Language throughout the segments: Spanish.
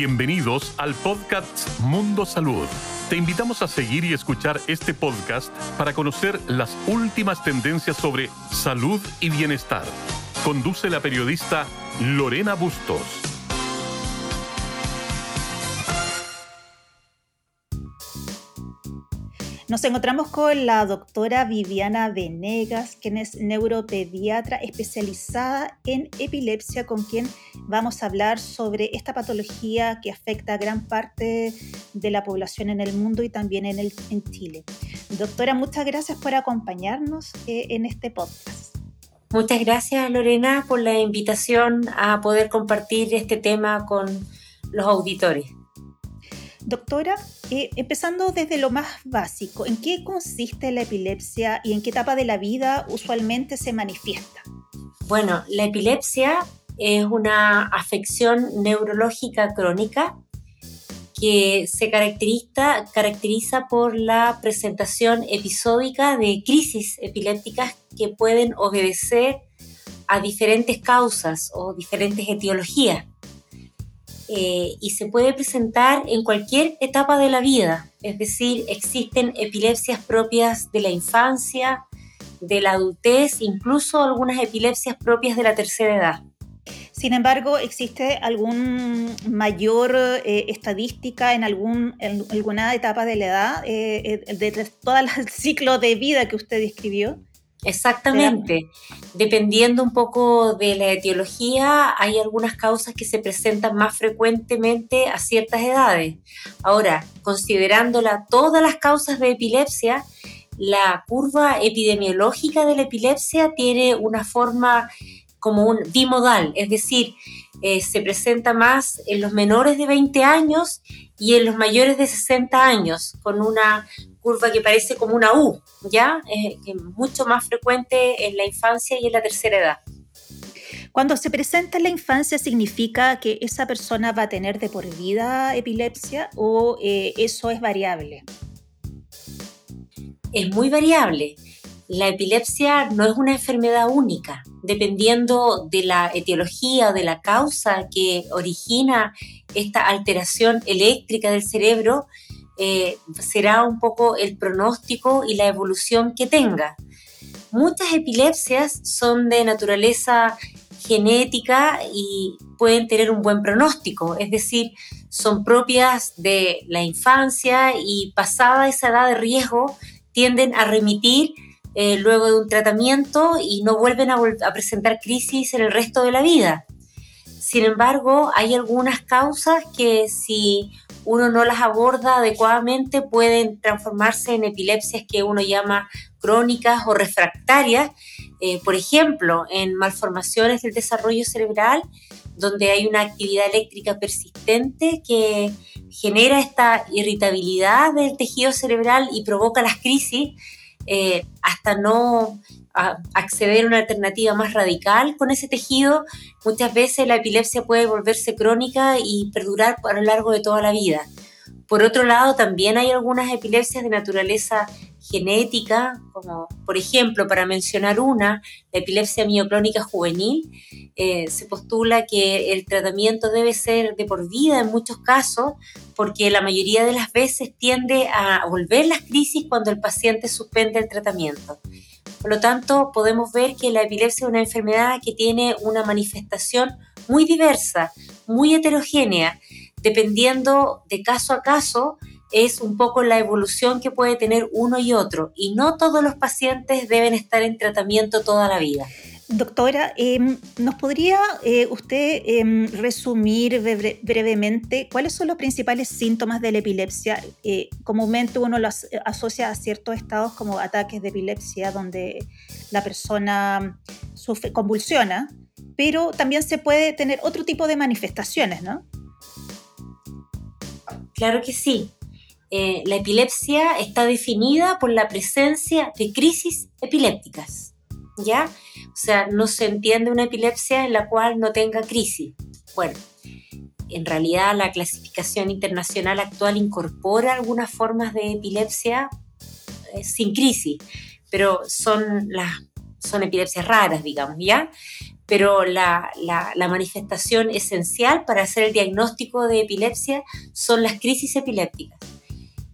Bienvenidos al podcast Mundo Salud. Te invitamos a seguir y escuchar este podcast para conocer las últimas tendencias sobre salud y bienestar. Conduce la periodista Lorena Bustos. Nos encontramos con la doctora Viviana Venegas, quien es neuropediatra especializada en epilepsia, con quien vamos a hablar sobre esta patología que afecta a gran parte de la población en el mundo y también en, el, en Chile. Doctora, muchas gracias por acompañarnos eh, en este podcast. Muchas gracias, Lorena, por la invitación a poder compartir este tema con los auditores. Doctora, eh, empezando desde lo más básico, ¿en qué consiste la epilepsia y en qué etapa de la vida usualmente se manifiesta? Bueno, la epilepsia es una afección neurológica crónica que se caracteriza, caracteriza por la presentación episódica de crisis epilépticas que pueden obedecer a diferentes causas o diferentes etiologías. Eh, y se puede presentar en cualquier etapa de la vida, es decir, existen epilepsias propias de la infancia, de la adultez, incluso algunas epilepsias propias de la tercera edad. Sin embargo, ¿existe algún mayor eh, estadística en, alguna etapa de la edad, eh, de, de todo el ciclo de vida que usted describió? Exactamente. Dependiendo un poco de la etiología, hay algunas causas que se presentan más frecuentemente a ciertas edades. Ahora, considerándola todas las causas de epilepsia, la curva epidemiológica de la epilepsia tiene una forma como un bimodal, es decir, eh, se presenta más en los menores de 20 años y en los mayores de 60 años, con una curva que parece como una U, ¿ya? Eh, es mucho más frecuente en la infancia y en la tercera edad. Cuando se presenta en la infancia, ¿significa que esa persona va a tener de por vida epilepsia o eh, eso es variable? Es muy variable. La epilepsia no es una enfermedad única. Dependiendo de la etiología o de la causa que origina esta alteración eléctrica del cerebro, eh, será un poco el pronóstico y la evolución que tenga. Muchas epilepsias son de naturaleza genética y pueden tener un buen pronóstico, es decir, son propias de la infancia y pasada esa edad de riesgo tienden a remitir eh, luego de un tratamiento y no vuelven a, a presentar crisis en el resto de la vida. Sin embargo, hay algunas causas que si uno no las aborda adecuadamente, pueden transformarse en epilepsias que uno llama crónicas o refractarias, eh, por ejemplo, en malformaciones del desarrollo cerebral, donde hay una actividad eléctrica persistente que genera esta irritabilidad del tejido cerebral y provoca las crisis eh, hasta no acceder a una alternativa más radical con ese tejido, muchas veces la epilepsia puede volverse crónica y perdurar a lo largo de toda la vida. Por otro lado, también hay algunas epilepsias de naturaleza genética, como por ejemplo, para mencionar una, la epilepsia mioclónica juvenil, eh, se postula que el tratamiento debe ser de por vida en muchos casos, porque la mayoría de las veces tiende a volver las crisis cuando el paciente suspende el tratamiento. Por lo tanto, podemos ver que la epilepsia es una enfermedad que tiene una manifestación muy diversa, muy heterogénea, dependiendo de caso a caso, es un poco la evolución que puede tener uno y otro. Y no todos los pacientes deben estar en tratamiento toda la vida. Doctora, em, ¿nos podría eh, usted em, resumir brevemente cuáles son los principales síntomas de la epilepsia? Eh, comúnmente uno los asocia a ciertos estados como ataques de epilepsia donde la persona sufre, convulsiona, pero también se puede tener otro tipo de manifestaciones, ¿no? Claro que sí. Eh, la epilepsia está definida por la presencia de crisis epilépticas, ¿ya? O sea, no se entiende una epilepsia en la cual no tenga crisis. Bueno, en realidad la clasificación internacional actual incorpora algunas formas de epilepsia eh, sin crisis, pero son las son epilepsias raras, digamos, ¿ya? pero la, manifestación esencial para hacer el diagnóstico de epilepsia son las crisis epilépticas.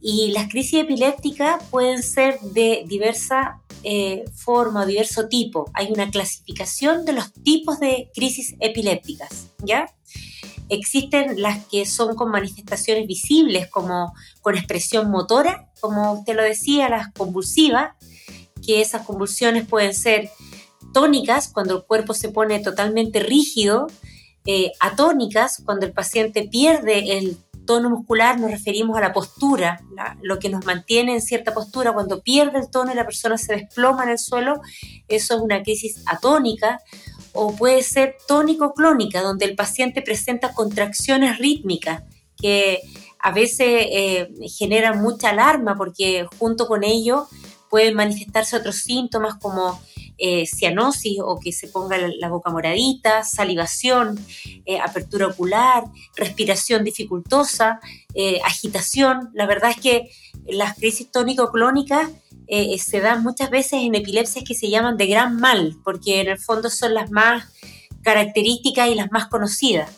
Y las crisis epilépticas pueden ser de diversa eh, forma diverso tipo. Hay una clasificación de los tipos de crisis epilépticas, ¿ya? Existen las que son con manifestaciones visibles, como con expresión motora, como usted lo decía, las convulsivas, que esas convulsiones pueden ser tónicas, cuando el cuerpo se pone totalmente rígido, eh, atónicas, cuando el paciente pierde el tono muscular, nos referimos a la postura, lo que nos mantiene en cierta postura, cuando pierde el tono y la persona se desploma en el suelo, eso es una crisis atónica, o puede ser tónico-clónica, donde el paciente presenta contracciones rítmicas que a veces eh, generan mucha alarma porque junto con ello pueden manifestarse otros síntomas como eh, cianosis o que se ponga la, boca moradita, salivación, eh, apertura ocular, respiración dificultosa, eh, agitación. La verdad es que las crisis tónico-clónicas se dan muchas veces en epilepsias que se llaman de gran mal, porque en el fondo son las más características y las más conocidas.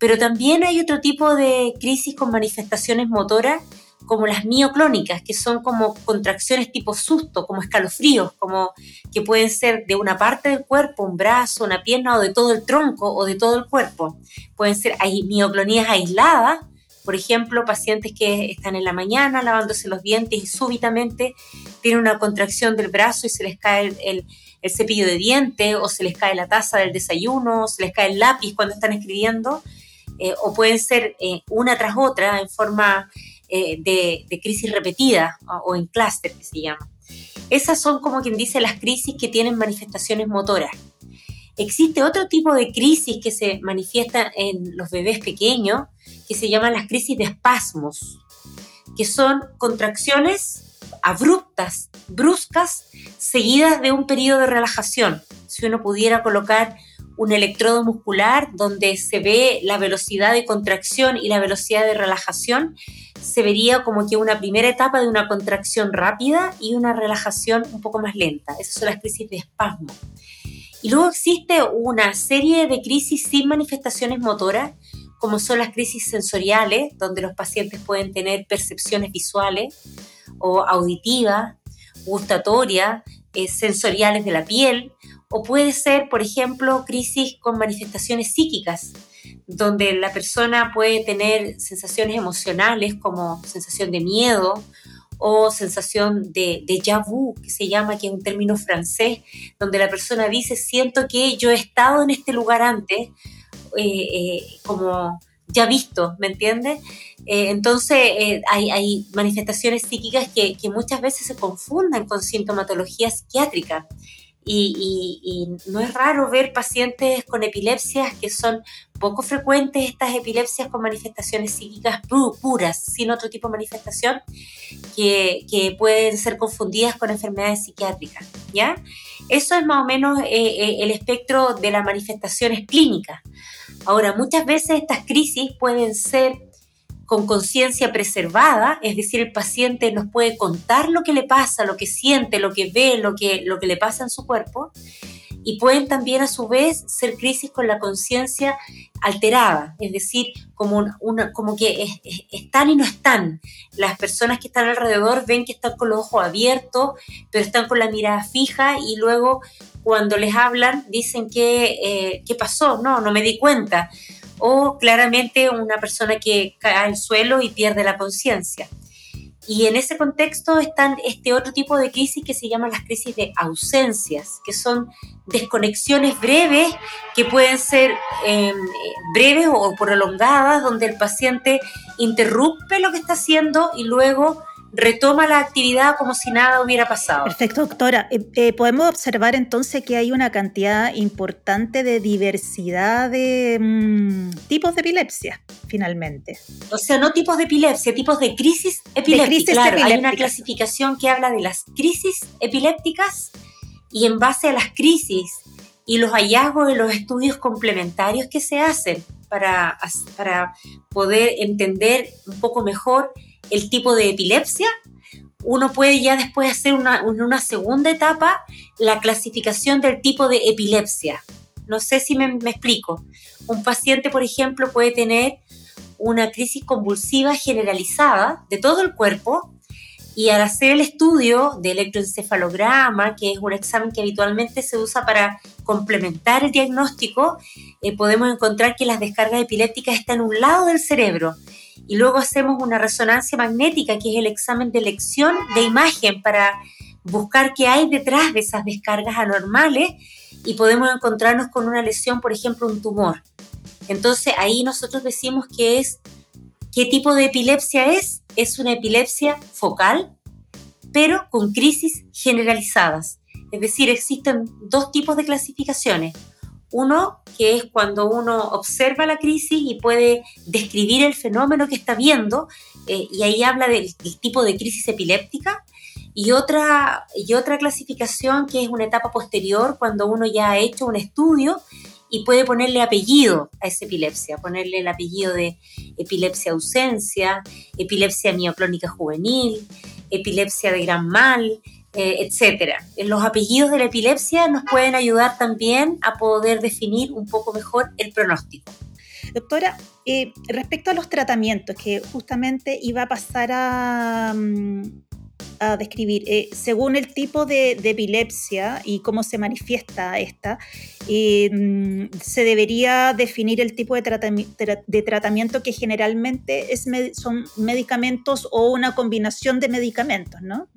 Pero también hay otro tipo de crisis con manifestaciones motoras como las mioclónicas, que son como contracciones tipo susto, como escalofríos, como que pueden ser de una parte del cuerpo, un brazo, una pierna o de todo el tronco o de todo el cuerpo. Pueden ser mioclonías aisladas, por ejemplo, pacientes que están en la mañana lavándose los dientes y súbitamente tienen una contracción del brazo y se les cae el, cepillo de dientes o se les cae la taza del desayuno o se les cae el lápiz cuando están escribiendo. Eh, o pueden ser eh, una tras otra en forma eh, de, crisis repetida o, en clúster que se llama. Esas son como quien dice las crisis que tienen manifestaciones motoras. Existe otro tipo de crisis que se manifiesta en los bebés pequeños que se llaman las crisis de espasmos, que son contracciones abruptas, bruscas, seguidas de un periodo de relajación. Si uno pudiera colocar un electrodo muscular donde se ve la velocidad de contracción y la velocidad de relajación, se vería como que una primera etapa de una contracción rápida y una relajación un poco más lenta. Esas son las crisis de espasmo. Y luego existe una serie de crisis sin manifestaciones motoras, como son las crisis sensoriales, donde los pacientes pueden tener percepciones visuales o auditivas, gustatorias, eh, sensoriales de la piel, o puede ser, por ejemplo, crisis con manifestaciones psíquicas, donde la persona puede tener sensaciones emocionales como sensación de miedo o sensación de déjà vu, que se llama, que es un término francés, donde la persona dice, siento que yo he estado en este lugar antes, eh, eh, como ya visto, ¿me entiendes? Eh, entonces hay, manifestaciones psíquicas que, que muchas veces se confunden con sintomatología psiquiátrica. Y, no es raro ver pacientes con epilepsias que son poco frecuentes estas epilepsias con manifestaciones psíquicas puras, sin otro tipo de manifestación, que, pueden ser confundidas con enfermedades psiquiátricas. ¿ya? Eso es más o menos eh, eh, el espectro de las manifestaciones clínicas. Ahora, muchas veces estas crisis pueden ser con conciencia preservada, es decir, el paciente nos puede contar lo que le pasa, lo que siente, lo que ve, lo que, lo que le pasa en su cuerpo, y pueden también a su vez ser crisis con la conciencia alterada, es decir, como, una, como que están y no están. Las personas que están alrededor ven que están con los ojos abiertos, pero están con la mirada fija y luego cuando les hablan dicen que, eh, ¿qué pasó? No, no me di cuenta o claramente una persona que cae al suelo y pierde la conciencia. Y en ese contexto están este otro tipo de crisis que se llaman las crisis de ausencias, que son desconexiones breves que pueden ser em, breves o prolongadas, donde el paciente interrumpe lo que está haciendo y luego retoma la actividad como si nada hubiera pasado. Perfecto, doctora. Eh, eh, podemos observar entonces que hay una cantidad importante de diversidad de mm, tipos de epilepsia, finalmente. O sea, no tipos de epilepsia, tipos de crisis epilépticas. claro, hay una clasificación que habla de las crisis epilépticas y en base a las crisis y los hallazgos de los estudios complementarios que se hacen para, para poder entender un poco mejor el tipo de epilepsia, uno puede ya después hacer una, una segunda etapa la clasificación del tipo de epilepsia. No sé si me, me explico. Un paciente, por ejemplo, puede tener una crisis convulsiva generalizada de todo el cuerpo y al hacer el estudio de electroencefalograma, que es un examen que habitualmente se usa para complementar el diagnóstico, eh, podemos encontrar que las descargas epilépticas están en un lado del cerebro. Y luego hacemos una resonancia magnética, que es el examen de elección de imagen para buscar qué hay detrás de esas descargas anormales y podemos encontrarnos con una lesión, por ejemplo, un tumor. Entonces ahí nosotros decimos que es ¿Qué tipo de epilepsia es? Es una epilepsia focal, pero con crisis generalizadas. Es decir, existen dos tipos de clasificaciones. Uno, que es cuando uno observa la crisis y puede describir el fenómeno que está viendo, eh, y ahí habla del, del, tipo de crisis epiléptica. Y otra, y otra clasificación que es una etapa posterior, cuando uno ya ha hecho un estudio y puede ponerle apellido a esa epilepsia, ponerle el apellido de epilepsia ausencia, epilepsia mioclónica juvenil, epilepsia de gran mal, eh, etcétera. Los apellidos de la epilepsia nos pueden ayudar también a poder definir un poco mejor el pronóstico. Doctora, eh, respecto a los tratamientos, que justamente iba a pasar a, mm, a describir, eh, según el tipo de, epilepsia y cómo se manifiesta esta, eh, se debería definir el tipo de, de tratamiento que generalmente es son medicamentos o una combinación de medicamentos, ¿no?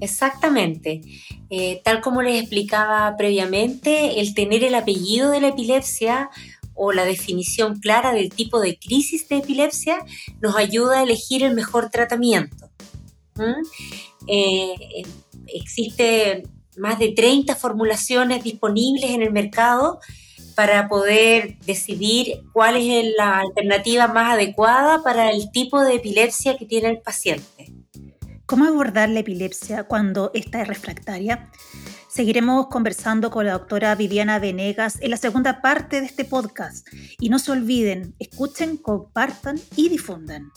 Exactamente. Eh, tal como les explicaba previamente, el tener el apellido de la epilepsia o la definición clara del tipo de crisis de epilepsia nos ayuda a elegir el mejor tratamiento. Eh, existen más de 30 formulaciones disponibles en el mercado para poder decidir cuál es la alternativa más adecuada para el tipo de epilepsia que tiene el paciente. ¿Cómo abordar la epilepsia cuando esta es refractaria? Seguiremos conversando con la doctora Viviana Venegas en la segunda parte de este podcast. Y no se olviden, escuchen, compartan y difundan.